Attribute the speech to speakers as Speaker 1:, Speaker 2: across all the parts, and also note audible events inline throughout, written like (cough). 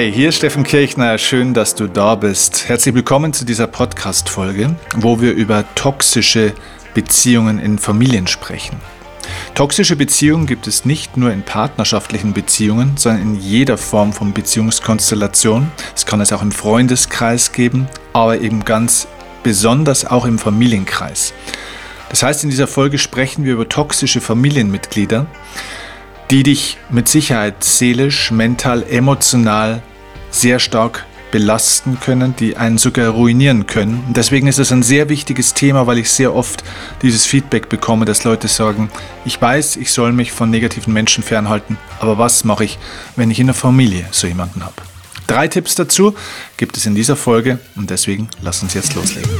Speaker 1: Hey, hier ist Steffen Kirchner. Schön, dass du da bist. Herzlich willkommen zu dieser Podcast-Folge, wo wir über toxische Beziehungen in Familien sprechen. Toxische Beziehungen gibt es nicht nur in partnerschaftlichen Beziehungen, sondern in jeder Form von Beziehungskonstellation. Es kann es auch im Freundeskreis geben, aber eben ganz besonders auch im Familienkreis. Das heißt, in dieser Folge sprechen wir über toxische Familienmitglieder, die dich mit Sicherheit seelisch, mental, emotional sehr stark belasten können, die einen sogar ruinieren können. Und deswegen ist es ein sehr wichtiges Thema, weil ich sehr oft dieses Feedback bekomme, dass Leute sagen, ich weiß, ich soll mich von negativen Menschen fernhalten, aber was mache ich, wenn ich in der Familie so jemanden habe? Drei Tipps dazu gibt es in dieser Folge und deswegen lass uns jetzt loslegen.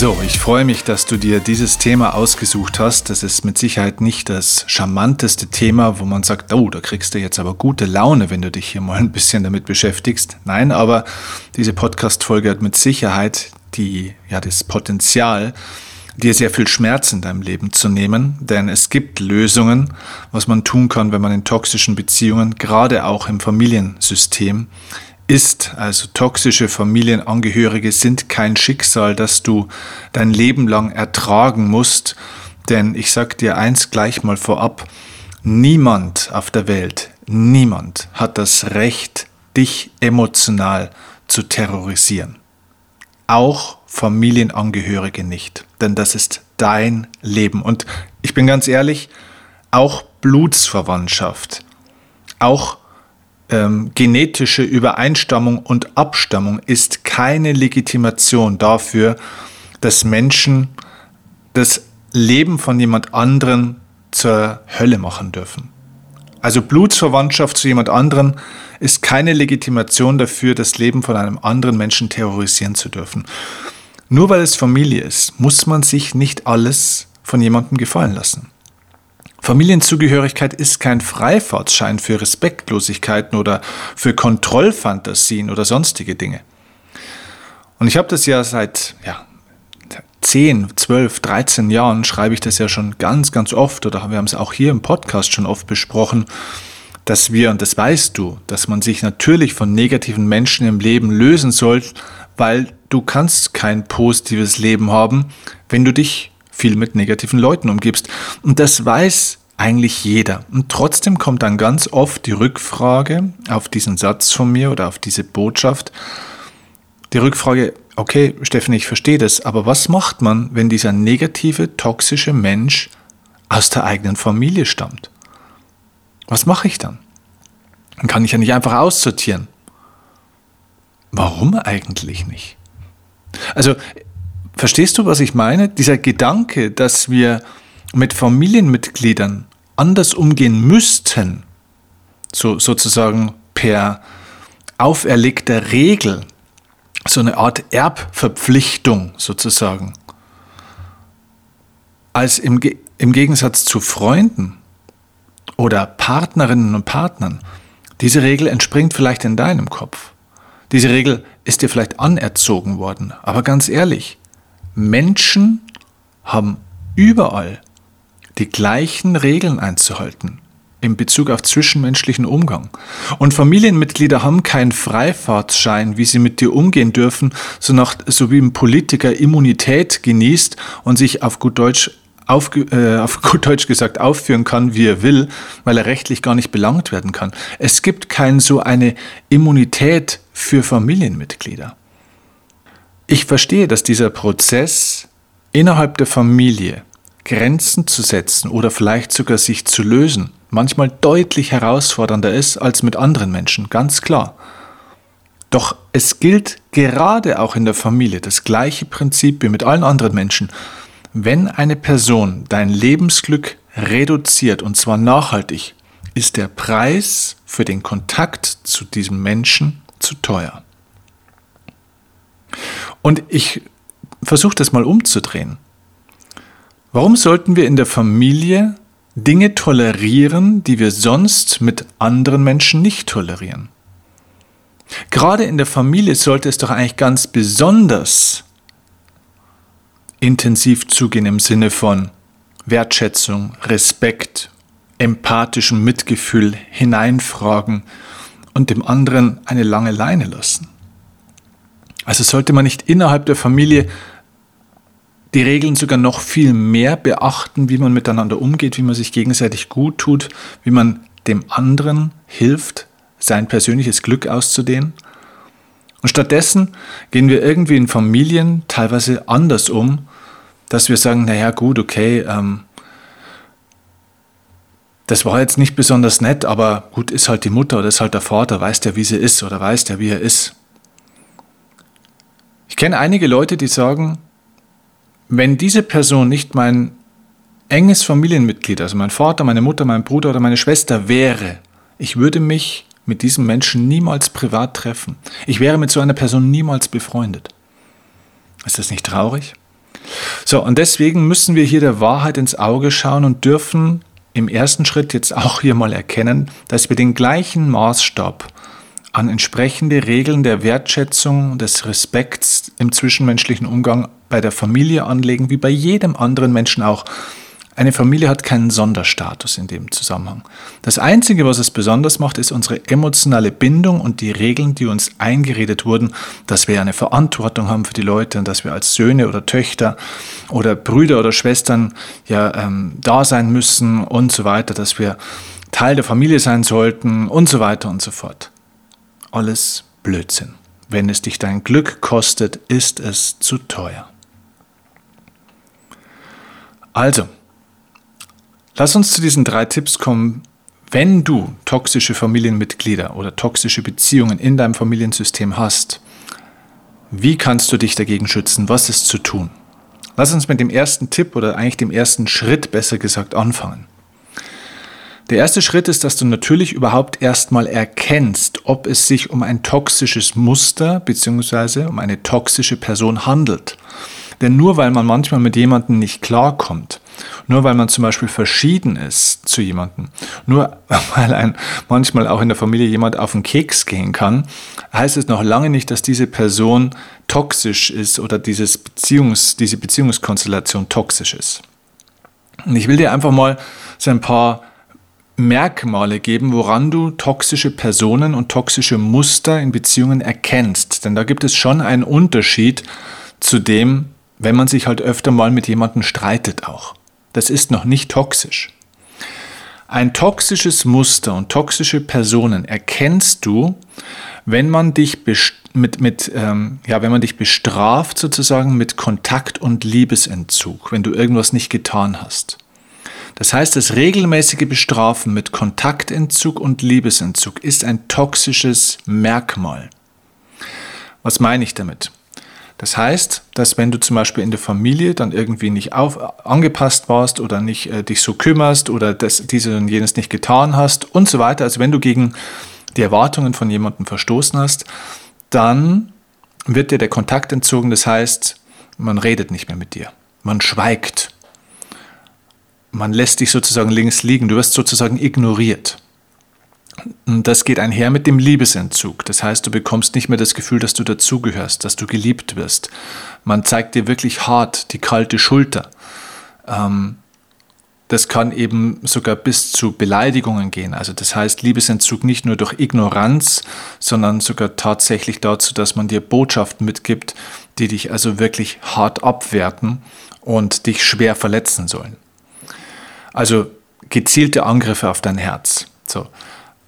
Speaker 1: So, ich freue mich, dass du dir dieses Thema ausgesucht hast. Das ist mit Sicherheit nicht das charmanteste Thema, wo man sagt, oh, da kriegst du jetzt aber gute Laune, wenn du dich hier mal (laughs) ein bisschen damit beschäftigst. Nein, aber diese Podcast-Folge hat mit Sicherheit die, ja, das Potenzial, dir sehr viel Schmerz in deinem Leben zu nehmen, denn es gibt Lösungen, was man tun kann, wenn man in toxischen Beziehungen, gerade auch im Familiensystem, ist. Also toxische Familienangehörige sind kein Schicksal, das du dein Leben lang ertragen musst. Denn ich sag dir eins gleich mal vorab, niemand auf der Welt, niemand hat das Recht, dich emotional zu terrorisieren. Auch Familienangehörige nicht, denn das ist dein Leben. Und ich bin ganz ehrlich, auch Blutsverwandtschaft, auch ähm, genetische Übereinstammung und Abstammung ist keine Legitimation dafür, dass Menschen das Leben von jemand anderen zur Hölle machen dürfen. Also Blutsverwandtschaft zu jemand anderen ist keine Legitimation dafür, das Leben von einem anderen Menschen terrorisieren zu dürfen. Nur weil es Familie ist, muss man sich nicht alles von jemandem gefallen lassen. Familienzugehörigkeit ist kein Freifahrtschein für Respektlosigkeiten oder für Kontrollfantasien oder sonstige Dinge. Und ich habe das ja seit ja, 10, 12, 13 Jahren, schreibe ich das ja schon ganz, ganz oft oder wir haben es auch hier im Podcast schon oft besprochen, dass wir, und das weißt du, dass man sich natürlich von negativen Menschen im Leben lösen soll, weil du kannst kein positives Leben haben, wenn du dich viel mit negativen Leuten umgibst. Und das weiß eigentlich jeder. Und trotzdem kommt dann ganz oft die Rückfrage auf diesen Satz von mir oder auf diese Botschaft. Die Rückfrage, okay, Steffen, ich verstehe das, aber was macht man, wenn dieser negative, toxische Mensch aus der eigenen Familie stammt? Was mache ich dann? Dann kann ich ja nicht einfach aussortieren. Warum eigentlich nicht? Also Verstehst du, was ich meine? Dieser Gedanke, dass wir mit Familienmitgliedern anders umgehen müssten, so, sozusagen per auferlegter Regel, so eine Art Erbverpflichtung sozusagen, als im, im Gegensatz zu Freunden oder Partnerinnen und Partnern. Diese Regel entspringt vielleicht in deinem Kopf. Diese Regel ist dir vielleicht anerzogen worden. Aber ganz ehrlich, Menschen haben überall die gleichen Regeln einzuhalten in Bezug auf zwischenmenschlichen Umgang. Und Familienmitglieder haben keinen Freifahrtschein, wie sie mit dir umgehen dürfen, so, nach, so wie ein Politiker Immunität genießt und sich auf gut Deutsch auf, äh, auf (laughs) gut Deutsch gesagt aufführen kann, wie er will, weil er rechtlich gar nicht belangt werden kann. Es gibt keine so eine Immunität für Familienmitglieder. Ich verstehe, dass dieser Prozess innerhalb der Familie Grenzen zu setzen oder vielleicht sogar sich zu lösen manchmal deutlich herausfordernder ist als mit anderen Menschen, ganz klar. Doch es gilt gerade auch in der Familie das gleiche Prinzip wie mit allen anderen Menschen. Wenn eine Person dein Lebensglück reduziert und zwar nachhaltig, ist der Preis für den Kontakt zu diesem Menschen zu teuer. Und ich versuche das mal umzudrehen. Warum sollten wir in der Familie Dinge tolerieren, die wir sonst mit anderen Menschen nicht tolerieren. Gerade in der Familie sollte es doch eigentlich ganz besonders intensiv zugehen im Sinne von Wertschätzung, Respekt, empathischem Mitgefühl hineinfragen und dem anderen eine lange Leine lassen. Also sollte man nicht innerhalb der Familie die Regeln sogar noch viel mehr beachten, wie man miteinander umgeht, wie man sich gegenseitig gut tut, wie man dem anderen hilft, sein persönliches Glück auszudehnen. Und stattdessen gehen wir irgendwie in Familien teilweise anders um, dass wir sagen, naja gut, okay, ähm, das war jetzt nicht besonders nett, aber gut, ist halt die Mutter oder ist halt der Vater, weiß der, wie sie ist oder weiß der, wie er ist. Ich kenne einige Leute, die sagen, wenn diese Person nicht mein enges Familienmitglied, also mein Vater, meine Mutter, mein Bruder oder meine Schwester wäre, ich würde mich mit diesem Menschen niemals privat treffen. Ich wäre mit so einer Person niemals befreundet. Ist das nicht traurig? So, und deswegen müssen wir hier der Wahrheit ins Auge schauen und dürfen im ersten Schritt jetzt auch hier mal erkennen, dass wir den gleichen Maßstab an entsprechende Regeln der Wertschätzung des Respekts im zwischenmenschlichen Umgang bei der Familie anlegen, wie bei jedem anderen Menschen auch. Eine Familie hat keinen Sonderstatus in dem Zusammenhang. Das Einzige, was es besonders macht, ist unsere emotionale Bindung und die Regeln, die uns eingeredet wurden, dass wir eine Verantwortung haben für die Leute und dass wir als Söhne oder Töchter oder Brüder oder Schwestern ja ähm, da sein müssen und so weiter, dass wir Teil der Familie sein sollten und so weiter und so fort. Alles Blödsinn. Wenn es dich dein Glück kostet, ist es zu teuer. Also, lass uns zu diesen drei Tipps kommen, wenn du toxische Familienmitglieder oder toxische Beziehungen in deinem Familiensystem hast. Wie kannst du dich dagegen schützen? Was ist zu tun? Lass uns mit dem ersten Tipp oder eigentlich dem ersten Schritt besser gesagt anfangen. Der erste Schritt ist, dass du natürlich überhaupt erstmal erkennst, ob es sich um ein toxisches Muster bzw. um eine toxische Person handelt. Denn nur weil man manchmal mit jemandem nicht klarkommt, nur weil man zum Beispiel verschieden ist zu jemandem, nur (laughs) weil ein manchmal auch in der Familie jemand auf den Keks gehen kann, heißt es noch lange nicht, dass diese Person toxisch ist oder dieses Beziehungs, diese Beziehungskonstellation toxisch ist. Und ich will dir einfach mal so ein paar Merkmale geben, woran du toxische Personen und toxische Muster in Beziehungen erkennst. Denn da gibt es schon einen Unterschied zu dem, wenn man sich halt öfter mal mit jemandem streitet auch. Das ist noch nicht toxisch. Ein toxisches Muster und toxische Personen erkennst du, wenn man dich mit, mit ähm, ja, wenn man dich bestraft sozusagen mit Kontakt und Liebesentzug, wenn du irgendwas nicht getan hast. Das heißt, das regelmäßige Bestrafen mit Kontaktentzug und Liebesentzug ist ein toxisches Merkmal. Was meine ich damit? Das heißt, dass wenn du zum Beispiel in der Familie dann irgendwie nicht auf, angepasst warst oder nicht äh, dich so kümmerst oder das, diese und jenes nicht getan hast und so weiter, also wenn du gegen die Erwartungen von jemandem verstoßen hast, dann wird dir der Kontakt entzogen. Das heißt, man redet nicht mehr mit dir. Man schweigt. Man lässt dich sozusagen links liegen. Du wirst sozusagen ignoriert. Das geht einher mit dem Liebesentzug. Das heißt, du bekommst nicht mehr das Gefühl, dass du dazugehörst, dass du geliebt wirst. Man zeigt dir wirklich hart die kalte Schulter. Ähm, das kann eben sogar bis zu Beleidigungen gehen. Also das heißt, Liebesentzug nicht nur durch Ignoranz, sondern sogar tatsächlich dazu, dass man dir Botschaften mitgibt, die dich also wirklich hart abwerten und dich schwer verletzen sollen. Also gezielte Angriffe auf dein Herz. So.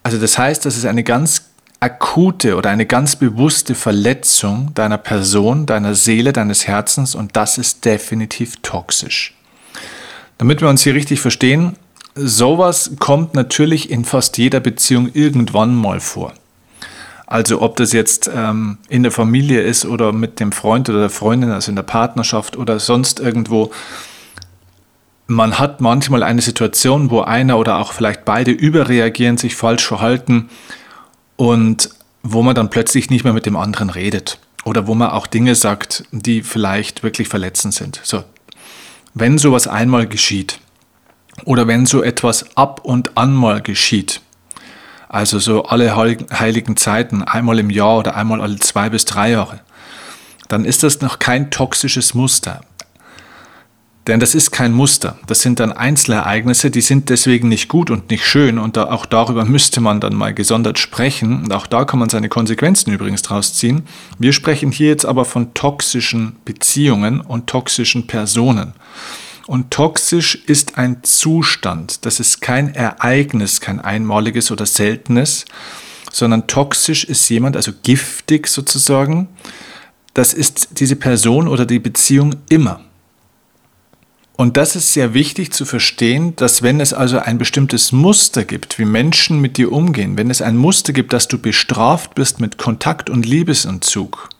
Speaker 1: Also das heißt, das ist eine ganz akute oder eine ganz bewusste Verletzung deiner Person, deiner Seele, deines Herzens und das ist definitiv toxisch. Damit wir uns hier richtig verstehen, sowas kommt natürlich in fast jeder Beziehung irgendwann mal vor. Also ob das jetzt ähm, in der Familie ist oder mit dem Freund oder der Freundin, also in der Partnerschaft oder sonst irgendwo, man hat manchmal eine Situation, wo einer oder auch vielleicht beide überreagieren, sich falsch verhalten und wo man dann plötzlich nicht mehr mit dem anderen redet oder wo man auch Dinge sagt, die vielleicht wirklich verletzend sind. So, wenn sowas einmal geschieht oder wenn so etwas ab und an mal geschieht, also so alle heiligen Zeiten, einmal im Jahr oder einmal alle zwei bis drei Jahre, dann ist das noch kein toxisches Muster. Denn das ist kein Muster. Das sind dann Einzelereignisse, die sind deswegen nicht gut und nicht schön. Und da, auch darüber müsste man dann mal gesondert sprechen. Und auch da kann man seine Konsequenzen übrigens draus ziehen. Wir sprechen hier jetzt aber von toxischen Beziehungen und toxischen Personen. Und toxisch ist ein Zustand. Das ist kein Ereignis, kein einmaliges oder seltenes, sondern toxisch ist jemand, also giftig sozusagen. Das ist diese Person oder die Beziehung immer. Und das ist sehr wichtig zu verstehen, dass wenn es also ein bestimmtes Muster gibt, wie Menschen mit dir umgehen, wenn es ein Muster gibt, dass du bestraft bist mit Kontakt und Liebesentzug,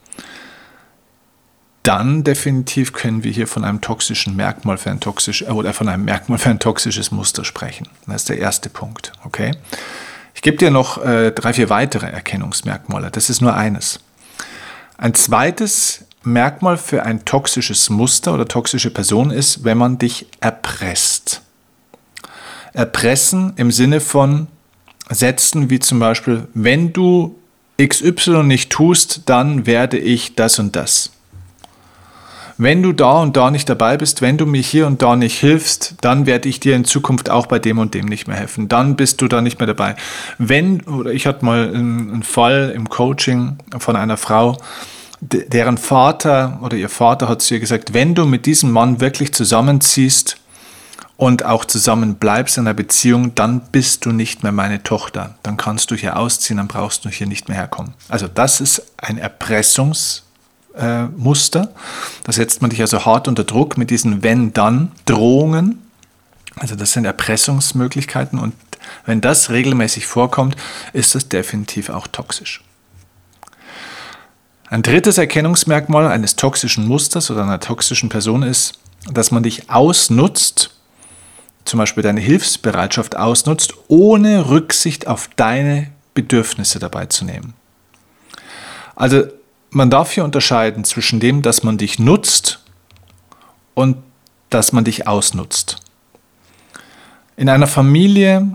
Speaker 1: dann definitiv können wir hier von einem toxischen Merkmal für ein toxisch äh, oder von einem Merkmal für ein toxisches Muster sprechen. Das ist der erste Punkt. Okay? Ich gebe dir noch äh, drei, vier weitere Erkennungsmerkmale. Das ist nur eines. Ein zweites Merkmal für ein toxisches Muster oder toxische Person ist, wenn man dich erpresst. Erpressen im Sinne von Sätzen wie zum Beispiel, wenn du XY nicht tust, dann werde ich das und das. Wenn du da und da nicht dabei bist, wenn du mir hier und da nicht hilfst, dann werde ich dir in Zukunft auch bei dem und dem nicht mehr helfen. Dann bist du da nicht mehr dabei. Wenn, oder ich hatte mal einen Fall im Coaching von einer Frau, deren Vater oder ihr Vater hat zu ihr gesagt, wenn du mit diesem Mann wirklich zusammenziehst und auch zusammen bleibst in einer Beziehung, dann bist du nicht mehr meine Tochter. Dann kannst du hier ausziehen, dann brauchst du hier nicht mehr herkommen. Also das ist ein Erpressungsmuster. Äh, da setzt man dich also hart unter Druck mit diesen Wenn-Dann-Drohungen. Also das sind Erpressungsmöglichkeiten und wenn das regelmäßig vorkommt, ist das definitiv auch toxisch. Ein drittes Erkennungsmerkmal eines toxischen Musters oder einer toxischen Person ist, dass man dich ausnutzt, zum Beispiel deine Hilfsbereitschaft ausnutzt, ohne Rücksicht auf deine Bedürfnisse dabei zu nehmen. Also man darf hier unterscheiden zwischen dem, dass man dich nutzt und dass man dich ausnutzt. In einer Familie,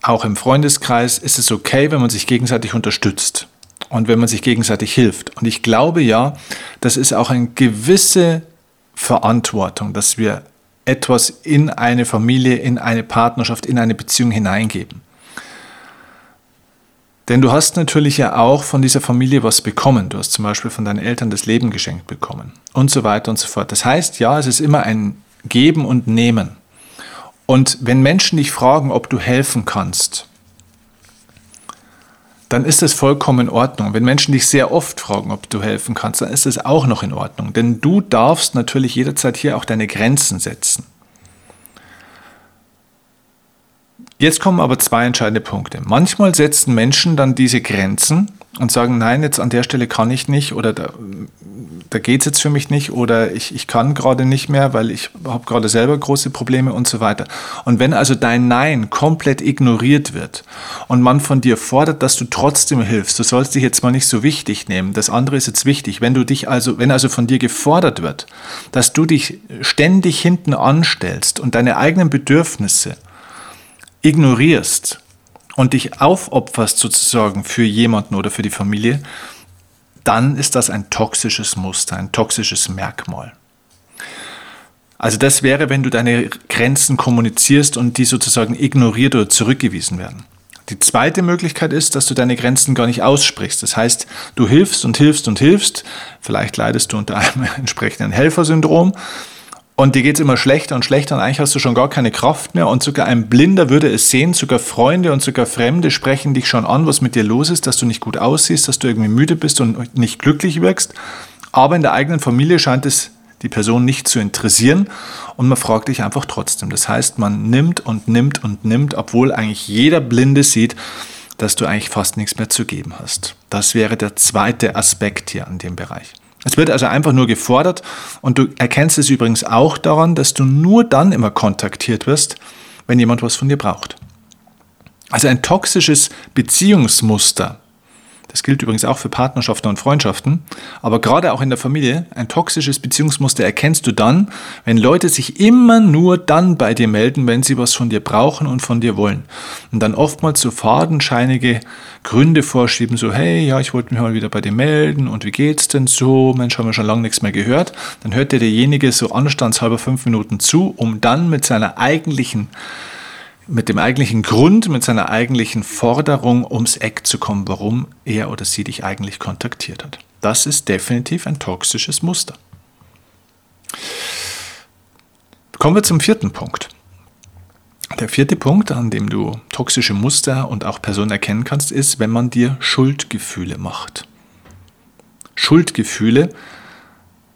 Speaker 1: auch im Freundeskreis, ist es okay, wenn man sich gegenseitig unterstützt und wenn man sich gegenseitig hilft. Und ich glaube ja, das ist auch eine gewisse Verantwortung, dass wir etwas in eine Familie, in eine Partnerschaft, in eine Beziehung hineingeben. Denn du hast natürlich ja auch von dieser Familie was bekommen. Du hast zum Beispiel von deinen Eltern das Leben geschenkt bekommen und so weiter und so fort. Das heißt, ja, es ist immer ein Geben und Nehmen. Und wenn Menschen dich fragen, ob du helfen kannst, dann ist es vollkommen in Ordnung. Wenn Menschen dich sehr oft fragen, ob du helfen kannst, dann ist es auch noch in Ordnung. Denn du darfst natürlich jederzeit hier auch deine Grenzen setzen. Jetzt kommen aber zwei entscheidende Punkte. Manchmal setzen Menschen dann diese Grenzen und sagen, nein, jetzt an der Stelle kann ich nicht oder da, da geht es jetzt für mich nicht oder ich, ich kann gerade nicht mehr, weil ich habe gerade selber große Probleme und so weiter. Und wenn also dein Nein komplett ignoriert wird und man von dir fordert, dass du trotzdem hilfst, du sollst dich jetzt mal nicht so wichtig nehmen, das andere ist jetzt wichtig, wenn du dich also, wenn also von dir gefordert wird, dass du dich ständig hinten anstellst und deine eigenen Bedürfnisse ignorierst und dich aufopferst sozusagen für jemanden oder für die Familie, dann ist das ein toxisches Muster, ein toxisches Merkmal. Also das wäre, wenn du deine Grenzen kommunizierst und die sozusagen ignoriert oder zurückgewiesen werden. Die zweite Möglichkeit ist, dass du deine Grenzen gar nicht aussprichst. Das heißt, du hilfst und hilfst und hilfst. Vielleicht leidest du unter einem (laughs) entsprechenden Helfersyndrom und dir geht es immer schlechter und schlechter und eigentlich hast du schon gar keine Kraft mehr und sogar ein Blinder würde es sehen, sogar Freunde und sogar Fremde sprechen dich schon an, was mit dir los ist, dass du nicht gut aussiehst, dass du irgendwie müde bist und nicht glücklich wirkst. Aber in der eigenen Familie scheint es die Person nicht zu interessieren und man fragt dich einfach trotzdem. Das heißt, man nimmt und nimmt und nimmt, obwohl eigentlich jeder Blinde sieht, dass du eigentlich fast nichts mehr zu geben hast. Das wäre der zweite Aspekt hier an dem Bereich. Es wird also einfach nur gefordert und du erkennst es übrigens auch daran, dass du nur dann immer kontaktiert wirst, wenn jemand was von dir braucht. Also ein toxisches Beziehungsmuster, Das gilt übrigens auch für Partnerschaften und Freundschaften. Aber gerade auch in der Familie, ein toxisches Beziehungsmuster erkennst du dann, wenn Leute sich immer nur dann bei dir melden, wenn sie was von dir brauchen und von dir wollen. Und dann oftmals so fadenscheinige Gründe vorschieben, so, hey, ja, ich wollte mich mal wieder bei dir melden und wie geht's denn so? Mensch, haben wir schon lange nichts mehr gehört. Dann hört dir derjenige so anstandshalber fünf Minuten zu, um dann mit seiner eigentlichen mit dem eigentlichen Grund, mit seiner eigentlichen Forderung ums Eck zu kommen, warum er oder sie dich eigentlich kontaktiert hat. Das ist definitiv ein toxisches Muster. Kommen wir zum vierten Punkt. Der vierte Punkt, an dem du toxische Muster und auch Personen erkennen kannst, ist, wenn man dir Schuldgefühle macht. Schuldgefühle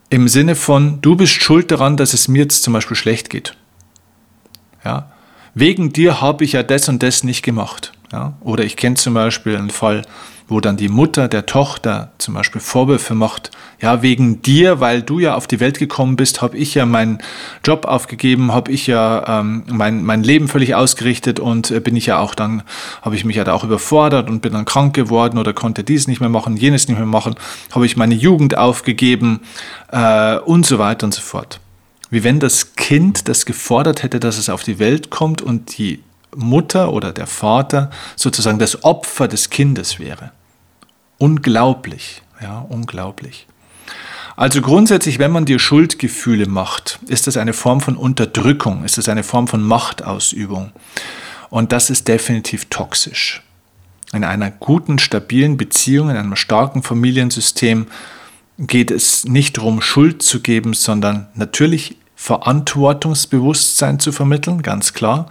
Speaker 1: im Sinne von, du bist schuld daran, dass es mir jetzt zum Beispiel schlecht geht. Ja, wegen dir habe ich ja das und das nicht gemacht. Ja? Oder ich kenne zum Beispiel einen Fall, wo dann die Mutter der Tochter zum Beispiel Vorwürfe macht, ja, wegen dir, weil du ja auf die Welt gekommen bist, habe ich ja meinen Job aufgegeben, habe ich ja ähm, mein, mein Leben völlig ausgerichtet und äh, bin ich ja auch dann, habe ich mich ja da auch überfordert und bin dann krank geworden oder konnte dies nicht mehr machen, jenes nicht mehr machen, habe ich meine Jugend aufgegeben äh, und so weiter und so fort wie wenn das Kind das gefordert hätte, dass es auf die Welt kommt und die Mutter oder der Vater sozusagen das Opfer des Kindes wäre. Unglaublich, ja, unglaublich. Also grundsätzlich, wenn man dir Schuldgefühle macht, ist das eine Form von Unterdrückung, ist das eine Form von Machtausübung. Und das ist definitiv toxisch. In einer guten, stabilen Beziehung, in einem starken Familiensystem geht es nicht darum, Schuld zu geben, sondern natürlich Verantwortungsbewusstsein zu vermitteln, ganz klar.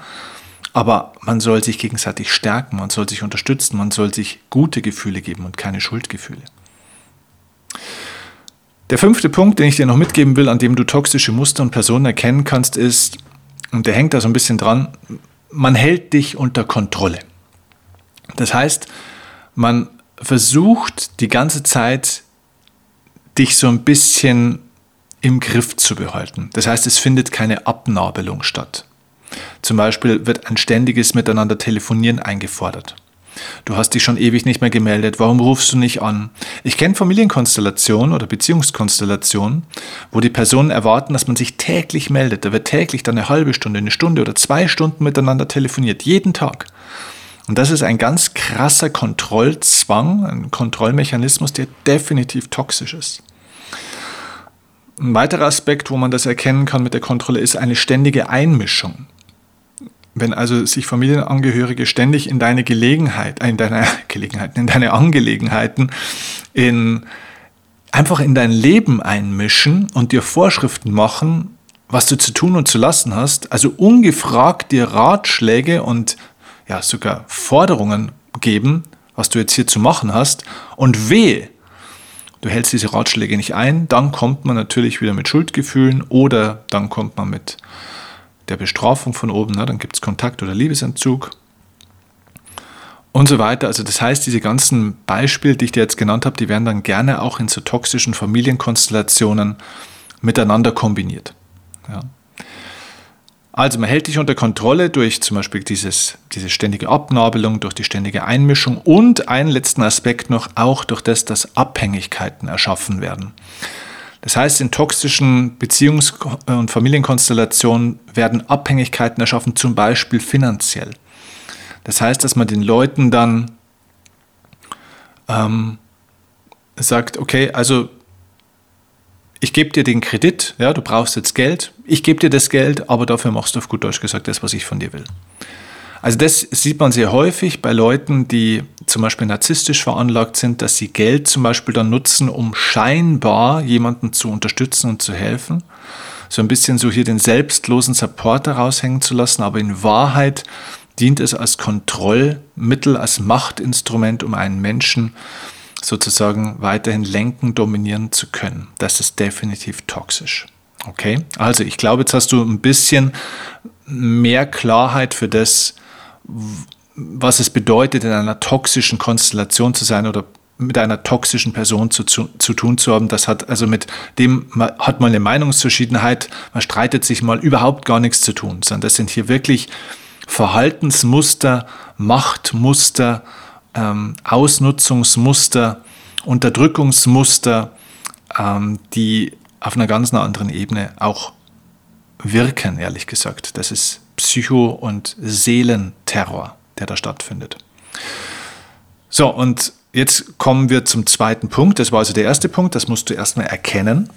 Speaker 1: Aber man soll sich gegenseitig stärken, man soll sich unterstützen, man soll sich gute Gefühle geben und keine Schuldgefühle. Der fünfte Punkt, den ich dir noch mitgeben will, an dem du toxische Muster und Personen erkennen kannst, ist, und der hängt da so ein bisschen dran, man hält dich unter Kontrolle. Das heißt, man versucht die ganze Zeit, dich so ein bisschen im Griff zu behalten. Das heißt, es findet keine Abnabelung statt. Zum Beispiel wird ein ständiges Miteinander telefonieren eingefordert. Du hast dich schon ewig nicht mehr gemeldet, warum rufst du nicht an? Ich kenne Familienkonstellationen oder Beziehungskonstellationen, wo die Personen erwarten, dass man sich täglich meldet. Da wird täglich dann eine halbe Stunde, eine Stunde oder zwei Stunden miteinander telefoniert, jeden Tag. Und das ist ein ganz krasser Kontrollzwang, ein Kontrollmechanismus, der definitiv toxisch ist. Ein weiterer Aspekt, wo man das erkennen kann mit der Kontrolle, ist eine ständige Einmischung. Wenn also sich Familienangehörige ständig in deine Gelegenheit, in deine (laughs) Gelegenheiten, in deine Angelegenheiten, in, einfach in dein Leben einmischen und dir Vorschriften machen, was du zu tun und zu lassen hast, also ungefragt dir Ratschläge und ja sogar Forderungen geben, was du jetzt hier zu machen hast, und wehe, du hältst diese Ratschläge nicht ein, dann kommt man natürlich wieder mit Schuldgefühlen oder dann kommt man mit der Bestrafung von oben, ne? dann gibt es Kontakt- oder Liebesentzug und so weiter. Also das heißt, diese ganzen Beispiele, die ich dir jetzt genannt habe, die werden dann gerne auch in so toxischen Familienkonstellationen miteinander kombiniert. Ja. Also man hält dich unter Kontrolle durch zum Beispiel dieses, diese ständige Abnabelung, durch die ständige Einmischung und einen letzten Aspekt noch, auch durch das, dass Abhängigkeiten erschaffen werden. Das heißt, in toxischen Beziehungs- und Familienkonstellationen werden Abhängigkeiten erschaffen, zum Beispiel finanziell. Das heißt, dass man den Leuten dann ähm, sagt, okay, also ich gebe dir den Kredit, ja, du brauchst jetzt Geld, ich gebe dir das Geld, aber dafür machst du auf gut Deutsch gesagt das, was ich von dir will. Also das sieht man sehr häufig bei Leuten, die zum Beispiel narzisstisch veranlagt sind, dass sie Geld zum Beispiel dann nutzen, um scheinbar jemanden zu unterstützen und zu helfen. So ein bisschen so hier den selbstlosen Supporter raushängen zu lassen, aber in Wahrheit dient es als Kontrollmittel, als Machtinstrument, um einen Menschen sozusagen weiterhin lenken, dominieren zu können. Das ist definitiv toxisch. Okay, also ich glaube, jetzt hast du ein bisschen mehr Klarheit für das, was es bedeutet, in einer toxischen Konstellation zu sein oder mit einer toxischen Person zu, zu, zu tun zu haben. Das hat also mit dem, man hat mal eine Meinungsverschiedenheit, man streitet sich mal überhaupt gar nichts zu tun, sondern das sind hier wirklich Verhaltensmuster, Machtmuster, ähm, Ausnutzungsmuster, Unterdrückungsmuster, ähm, die auf einer ganz anderen Ebene auch wirken, ehrlich gesagt. Das ist Psycho- und Seelenterror, der da stattfindet. So, und jetzt kommen wir zum zweiten Punkt. Das war also der erste Punkt, das musst du erstmal erkennen.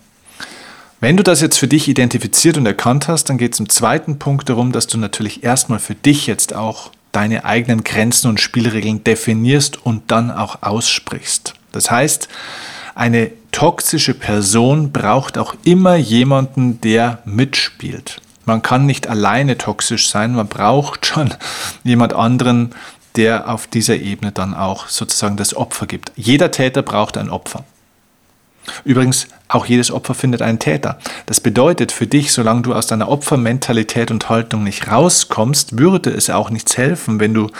Speaker 1: Wenn du das jetzt für dich identifiziert und erkannt hast, dann geht es im zweiten Punkt darum, dass du natürlich erstmal für dich jetzt auch deine eigenen Grenzen und Spielregeln definierst und dann auch aussprichst. Das heißt, eine toxische Person braucht auch immer jemanden, der mitspielt. Man kann nicht alleine toxisch sein, man braucht schon (laughs) jemand anderen, der auf dieser Ebene dann auch sozusagen das Opfer gibt. Jeder Täter braucht ein Opfer. Übrigens, auch jedes Opfer findet einen Täter. Das bedeutet für dich, solange du aus deiner Opfermentalität und Haltung nicht rauskommst, würde es auch nichts helfen, wenn du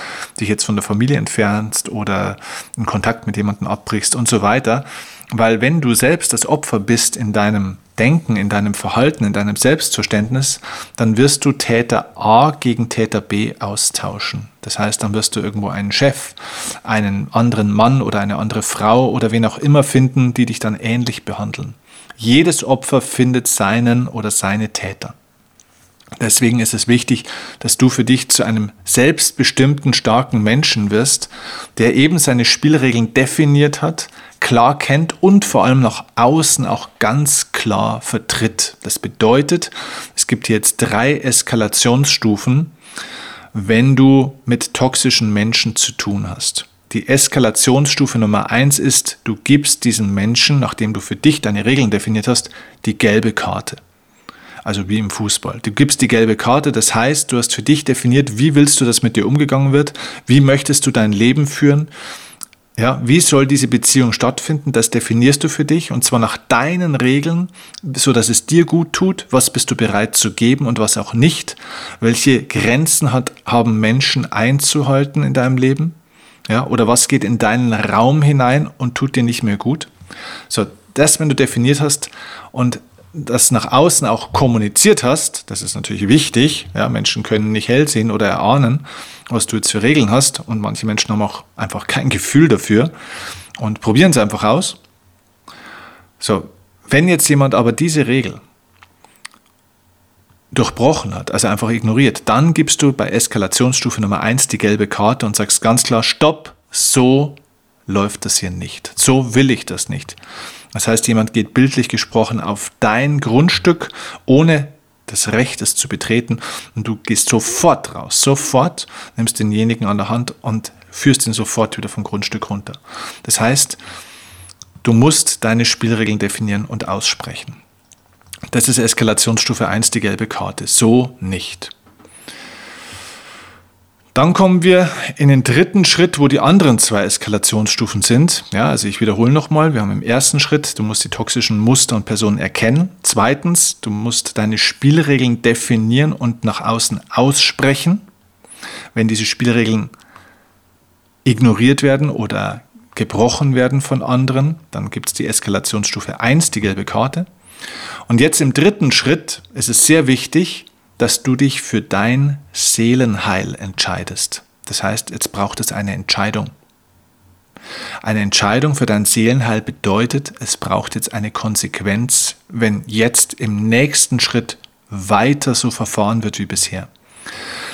Speaker 1: dich jetzt von der Familie entfernst oder einen Kontakt mit jemandem abbrichst und so weiter. Weil wenn du selbst das Opfer bist in deinem Denken, in deinem Verhalten, in deinem Selbstverständnis, dann wirst du Täter A gegen Täter B austauschen. Das heißt, dann wirst du irgendwo einen Chef, einen anderen Mann oder eine andere Frau oder wen auch immer finden, die dich dann ähnlich behandeln. Jedes Opfer findet seinen oder seine Täter. Deswegen ist es wichtig, dass du für dich zu einem selbstbestimmten, starken Menschen wirst, der eben seine Spielregeln definiert hat, klar kennt und vor allem nach außen auch ganz klar vertritt. Das bedeutet, es gibt jetzt drei Eskalationsstufen, wenn du mit toxischen Menschen zu tun hast. Die Eskalationsstufe Nummer eins ist, du gibst diesem Menschen, nachdem du für dich deine Regeln definiert hast, die gelbe Karte. Also wie im Fußball. Du gibst die gelbe Karte, das heißt, du hast für dich definiert, wie willst du, dass mit dir umgegangen wird, wie möchtest du dein Leben führen ja, wie soll diese Beziehung stattfinden? Das definierst du für dich und zwar nach deinen Regeln, so dass es dir gut tut. Was bist du bereit zu geben und was auch nicht? Welche Grenzen hat, haben Menschen einzuhalten in deinem Leben? Ja, oder was geht in deinen Raum hinein und tut dir nicht mehr gut? So, das, wenn du definiert hast und das nach außen auch kommuniziert hast, das ist natürlich wichtig. Ja, Menschen können nicht hell sehen oder erahnen, was du jetzt für Regeln hast. Und manche Menschen haben auch einfach kein Gefühl dafür und probieren es einfach aus. So, wenn jetzt jemand aber diese Regel durchbrochen hat, also einfach ignoriert, dann gibst du bei Eskalationsstufe Nummer 1 die gelbe Karte und sagst ganz klar, stopp, so läuft das hier nicht. So will ich das nicht. Das heißt, jemand geht bildlich gesprochen auf dein Grundstück, ohne das Recht, es zu betreten, und du gehst sofort raus, sofort, nimmst denjenigen an der Hand und führst ihn sofort wieder vom Grundstück runter. Das heißt, du musst deine Spielregeln definieren und aussprechen. Das ist Eskalationsstufe 1, die gelbe Karte. So nicht. Dann kommen wir in den dritten Schritt, wo die anderen zwei Eskalationsstufen sind. Ja, also ich wiederhole nochmal, wir haben im ersten Schritt, du musst die toxischen Muster und Personen erkennen. Zweitens, du musst deine Spielregeln definieren und nach außen aussprechen. Wenn diese Spielregeln ignoriert werden oder gebrochen werden von anderen, dann gibt es die Eskalationsstufe 1, die gelbe Karte. Und jetzt im dritten Schritt ist es sehr wichtig, dass du dich für dein Seelenheil entscheidest. Das heißt, jetzt braucht es eine Entscheidung. Eine Entscheidung für dein Seelenheil bedeutet, es braucht jetzt eine Konsequenz, wenn jetzt im nächsten Schritt weiter so verfahren wird wie bisher.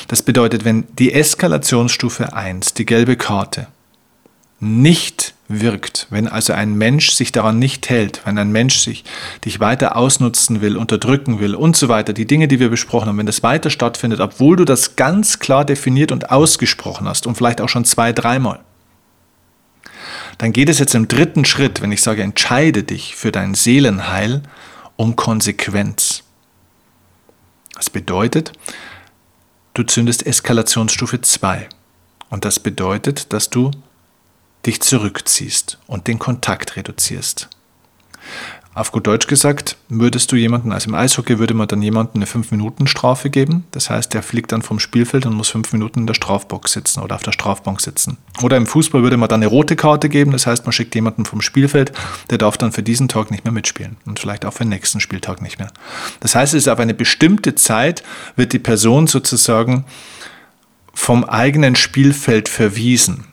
Speaker 1: Das bedeutet, wenn die Eskalationsstufe 1, die gelbe Karte, nicht wirkt, wenn also ein Mensch sich daran nicht hält, wenn ein Mensch sich dich weiter ausnutzen will, unterdrücken will und so weiter, die Dinge, die wir besprochen haben, wenn das weiter stattfindet, obwohl du das ganz klar definiert und ausgesprochen hast und vielleicht auch schon zwei, dreimal, dann geht es jetzt im dritten Schritt, wenn ich sage, entscheide dich für dein Seelenheil, um Konsequenz. Das bedeutet, du zündest Eskalationsstufe 2. Und das bedeutet, dass du dich zurückziehst und den Kontakt reduzierst. Auf gut Deutsch gesagt, würdest du jemanden, also im Eishockey würde man dann jemanden eine 5-Minuten-Strafe geben. Das heißt, der fliegt dann vom Spielfeld und muss 5 Minuten in der Strafbox sitzen oder auf der Strafbank sitzen. Oder im Fußball würde man dann eine rote Karte geben. Das heißt, man schickt jemanden vom Spielfeld, der darf dann für diesen Tag nicht mehr mitspielen und vielleicht auch für den nächsten Spieltag nicht mehr. Das heißt, es ist auf eine bestimmte Zeit wird die Person sozusagen vom eigenen Spielfeld verwiesen.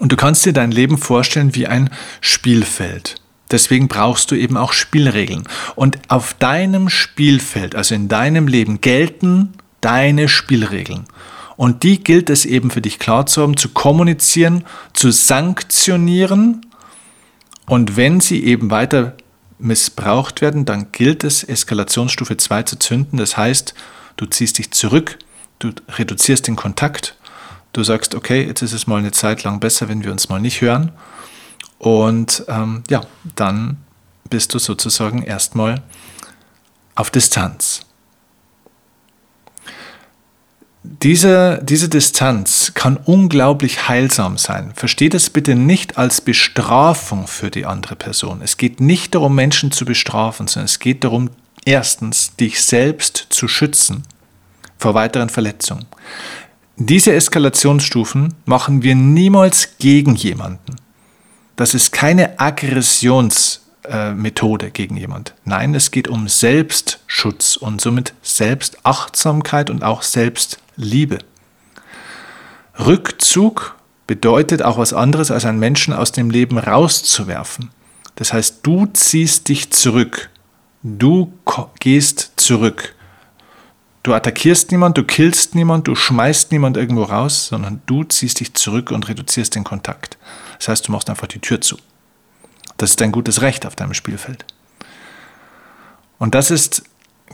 Speaker 1: Und du kannst dir dein Leben vorstellen wie ein Spielfeld. Deswegen brauchst du eben auch Spielregeln. Und auf deinem Spielfeld, also in deinem Leben, gelten deine Spielregeln. Und die gilt es eben für dich klar zu haben, zu kommunizieren, zu sanktionieren. Und wenn sie eben weiter missbraucht werden, dann gilt es, Eskalationsstufe 2 zu zünden. Das heißt, du ziehst dich zurück, du reduzierst den Kontakt, du sagst, okay, jetzt ist es mal eine Zeit lang besser, wenn wir uns mal nicht hören. Und ähm, ja, dann bist du sozusagen erstmal auf Distanz. Diese, diese Distanz kann unglaublich heilsam sein. Versteht es bitte nicht als Bestrafung für die andere Person. Es geht nicht darum, Menschen zu bestrafen, sondern es geht darum, erstens, dich selbst zu schützen vor weiteren Verletzungen. Diese Eskalationsstufen machen wir niemals gegen jemanden. Das ist keine Aggressionsmethode gegen jemand. Nein, es geht um Selbstschutz und somit Selbstachtsamkeit und auch Selbstliebe. Rückzug bedeutet auch was anderes, als einen Menschen aus dem Leben rauszuwerfen. Das heißt, du ziehst dich zurück. Du gehst zurück. Du attackierst niemand, du killst niemand, du schmeißt niemand irgendwo raus, sondern du ziehst dich zurück und reduzierst den Kontakt. Das heißt, du machst einfach die Tür zu. Das ist dein gutes Recht auf deinem Spielfeld. Und das ist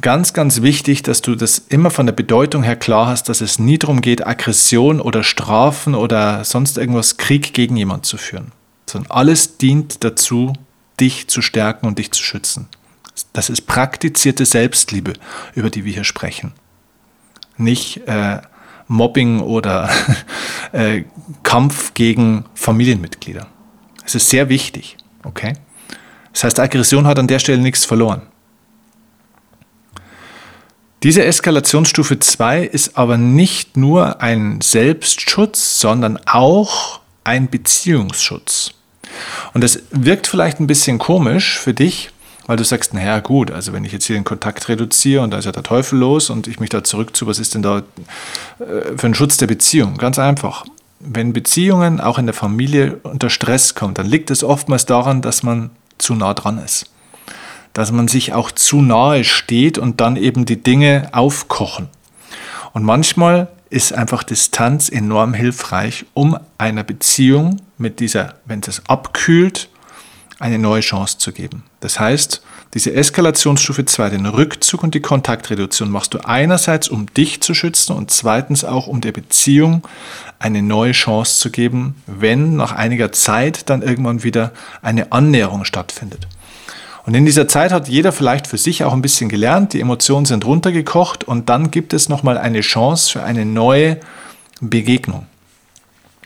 Speaker 1: ganz, ganz wichtig, dass du das immer von der Bedeutung her klar hast, dass es nie darum geht, Aggression oder Strafen oder sonst irgendwas Krieg gegen jemand zu führen, sondern alles dient dazu, dich zu stärken und dich zu schützen. Das ist praktizierte Selbstliebe, über die wir hier sprechen. Nicht äh, Mobbing oder (laughs) äh, Kampf gegen Familienmitglieder. Es ist sehr wichtig, okay? Das heißt, Aggression hat an der Stelle nichts verloren. Diese Eskalationsstufe 2 ist aber nicht nur ein Selbstschutz, sondern auch ein Beziehungsschutz. Und das wirkt vielleicht ein bisschen komisch für dich, weil du sagst, naja gut, also wenn ich jetzt hier den Kontakt reduziere und da ist ja der Teufel los und ich mich da zurück zu, was ist denn da äh, für ein Schutz der Beziehung? Ganz einfach. Wenn Beziehungen auch in der Familie unter Stress kommen, dann liegt es oftmals daran, dass man zu nah dran ist. Dass man sich auch zu nahe steht und dann eben die Dinge aufkochen. Und manchmal ist einfach Distanz enorm hilfreich, um einer Beziehung mit dieser, wenn es abkühlt, eine neue Chance zu geben. Das heißt, diese Eskalationsstufe 2, den Rückzug und die Kontaktreduktion machst du einerseits, um dich zu schützen und zweitens auch, um der Beziehung eine neue Chance zu geben, wenn nach einiger Zeit dann irgendwann wieder eine Annäherung stattfindet. Und in dieser Zeit hat jeder vielleicht für sich auch ein bisschen gelernt, die Emotionen sind runtergekocht und dann gibt es nochmal eine Chance für eine neue Begegnung.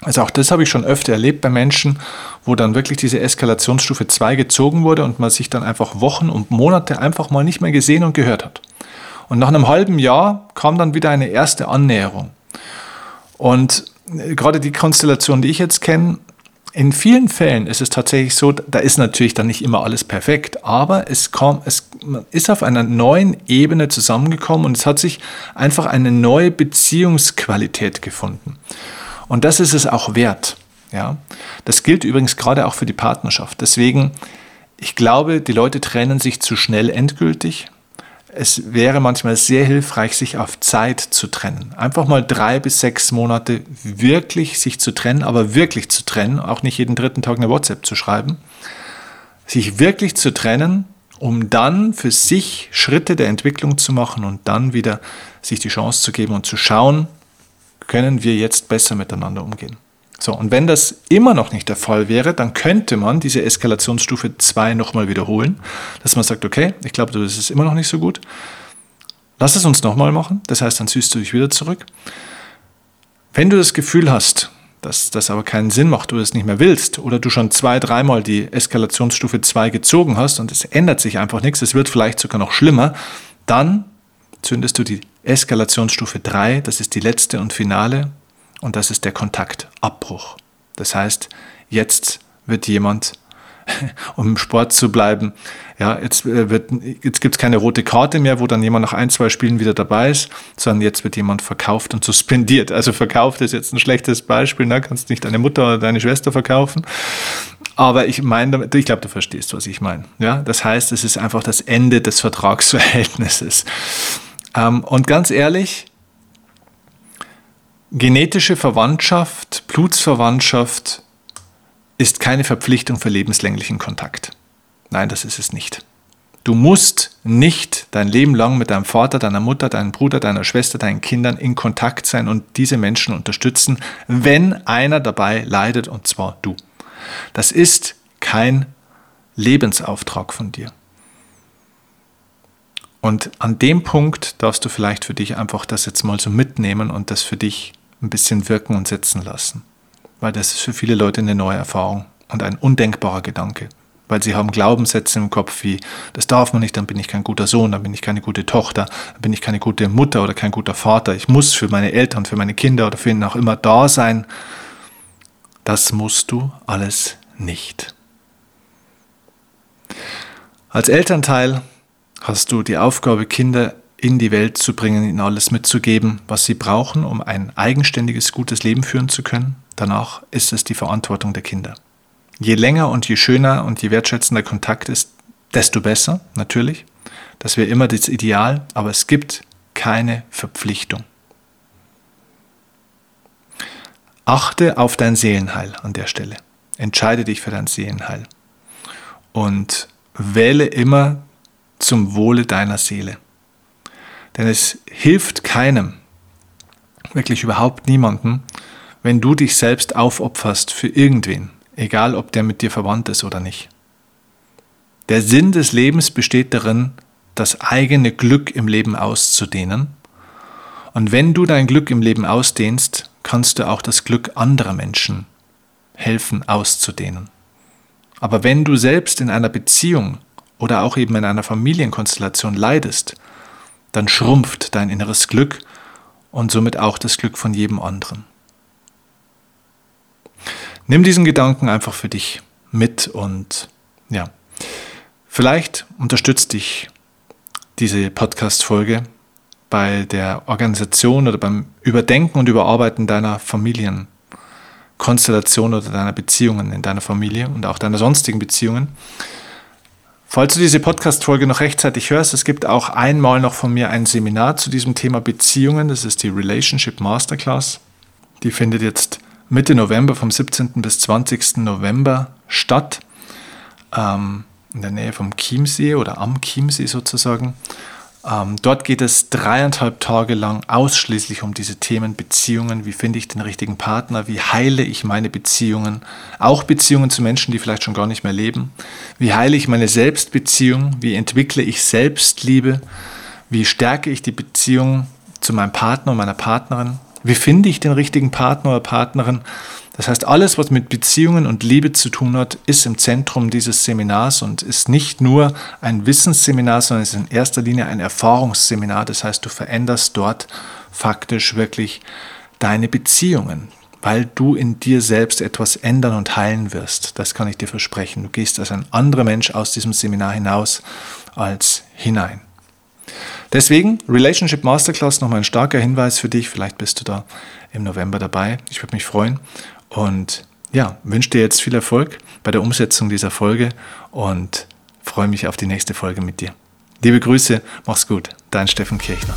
Speaker 1: Also auch das habe ich schon öfter erlebt bei Menschen, wo dann wirklich diese Eskalationsstufe 2 gezogen wurde und man sich dann einfach Wochen und Monate einfach mal nicht mehr gesehen und gehört hat. Und nach einem halben Jahr kam dann wieder eine erste Annäherung. Und äh, gerade die Konstellation, die ich jetzt kenne, in vielen Fällen ist es tatsächlich so, da ist natürlich dann nicht immer alles perfekt, aber es, kam, es ist auf einer neuen Ebene zusammengekommen und es hat sich einfach eine neue Beziehungsqualität gefunden. Und das ist es auch wert. Ja? Das gilt übrigens gerade auch für die Partnerschaft. Deswegen, ich glaube, die Leute trennen sich zu schnell endgültig. Es wäre manchmal sehr hilfreich, sich auf Zeit zu trennen. Einfach mal drei bis sechs Monate wirklich sich zu trennen, aber wirklich zu trennen, auch nicht jeden dritten Tag eine WhatsApp zu schreiben. Sich wirklich zu trennen, um dann für sich Schritte der Entwicklung zu machen und dann wieder sich die Chance zu geben und zu schauen, können wir jetzt besser miteinander umgehen. So, und wenn das immer noch nicht der Fall wäre, dann könnte man diese Eskalationsstufe 2 nochmal wiederholen, dass man sagt, okay, ich glaube, das ist immer noch nicht so gut. Lass es uns nochmal machen. Das heißt, dann ziehst du dich wieder zurück. Wenn du das Gefühl hast, dass das aber keinen Sinn macht, du es nicht mehr willst, oder du schon zwei, dreimal die Eskalationsstufe 2 gezogen hast und es ändert sich einfach nichts, es wird vielleicht sogar noch schlimmer, dann zündest du die Eskalationsstufe 3, das ist die letzte und finale, und das ist der Kontaktabbruch. Das heißt, jetzt wird jemand (laughs) um im Sport zu bleiben. Ja, jetzt, äh, jetzt gibt es keine rote Karte mehr, wo dann jemand nach ein, zwei Spielen wieder dabei ist, sondern jetzt wird jemand verkauft und suspendiert. Also verkauft ist jetzt ein schlechtes Beispiel, ne? kannst nicht deine Mutter oder deine Schwester verkaufen. Aber ich meine, ich glaube, du verstehst, was ich meine. Ja, das heißt, es ist einfach das Ende des Vertragsverhältnisses. Ähm, und ganz ehrlich, genetische Verwandtschaft, Blutsverwandtschaft ist keine Verpflichtung für lebenslänglichen Kontakt. Nein, das ist es nicht. Du musst nicht dein Leben lang mit deinem Vater, deiner Mutter, deinem Bruder, deiner Schwester, deinen Kindern in Kontakt sein und diese Menschen unterstützen, wenn einer dabei leidet, und zwar du. Das ist kein Lebensauftrag von dir. Und an dem Punkt darfst du vielleicht für dich einfach das jetzt mal so mitnehmen und das für dich ein bisschen wirken und setzen lassen. Weil das ist für viele Leute eine neue Erfahrung und ein undenkbarer Gedanke weil sie haben Glaubenssätze im Kopf wie, das darf man nicht, dann bin ich kein guter Sohn, dann bin ich keine gute Tochter, dann bin ich keine gute Mutter oder kein guter Vater, ich muss für meine Eltern, für meine Kinder oder für ihn auch immer da sein. Das musst du alles nicht. Als Elternteil hast du die Aufgabe, Kinder in die Welt zu bringen, ihnen alles mitzugeben, was sie brauchen, um ein eigenständiges, gutes Leben führen zu können. Danach ist es die Verantwortung der Kinder. Je länger und je schöner und je wertschätzender Kontakt ist, desto besser, natürlich. Das wäre immer das Ideal, aber es gibt keine Verpflichtung. Achte auf dein Seelenheil an der Stelle. Entscheide dich für dein Seelenheil. Und wähle immer zum Wohle deiner Seele. Denn es hilft keinem, wirklich überhaupt niemandem, wenn du dich selbst aufopferst für irgendwen egal ob der mit dir verwandt ist oder nicht. Der Sinn des Lebens besteht darin, das eigene Glück im Leben auszudehnen. Und wenn du dein Glück im Leben ausdehnst, kannst du auch das Glück anderer Menschen helfen auszudehnen. Aber wenn du selbst in einer Beziehung oder auch eben in einer Familienkonstellation leidest, dann schrumpft dein inneres Glück und somit auch das Glück von jedem anderen. Nimm diesen Gedanken einfach für dich mit und ja, vielleicht unterstützt dich diese Podcast-Folge bei der Organisation oder beim Überdenken und Überarbeiten deiner Familienkonstellation oder deiner Beziehungen in deiner Familie und auch deiner sonstigen Beziehungen. Falls du diese Podcast-Folge noch rechtzeitig hörst, es gibt auch einmal noch von mir ein Seminar zu diesem Thema Beziehungen. Das ist die Relationship Masterclass. Die findet jetzt Mitte November, vom 17. bis 20. November statt, ähm, in der Nähe vom Chiemsee oder am Chiemsee sozusagen. Ähm, dort geht es dreieinhalb Tage lang ausschließlich um diese Themen Beziehungen. Wie finde ich den richtigen Partner? Wie heile ich meine Beziehungen? Auch Beziehungen zu Menschen, die vielleicht schon gar nicht mehr leben. Wie heile ich meine Selbstbeziehung? Wie entwickle ich Selbstliebe? Wie stärke ich die Beziehung zu meinem Partner und meiner Partnerin? Wie finde ich den richtigen Partner oder Partnerin? Das heißt, alles, was mit Beziehungen und Liebe zu tun hat, ist im Zentrum dieses Seminars und ist nicht nur ein Wissensseminar, sondern ist in erster Linie ein Erfahrungsseminar. Das heißt, du veränderst dort faktisch wirklich deine Beziehungen, weil du in dir selbst etwas ändern und heilen wirst. Das kann ich dir versprechen. Du gehst als ein anderer Mensch aus diesem Seminar hinaus als hinein. Deswegen Relationship Masterclass nochmal ein starker Hinweis für dich. Vielleicht bist du da im November dabei. Ich würde mich freuen und ja, wünsche dir jetzt viel Erfolg bei der Umsetzung dieser Folge und freue mich auf die nächste Folge mit dir. Liebe Grüße, mach's gut, dein Steffen Kirchner.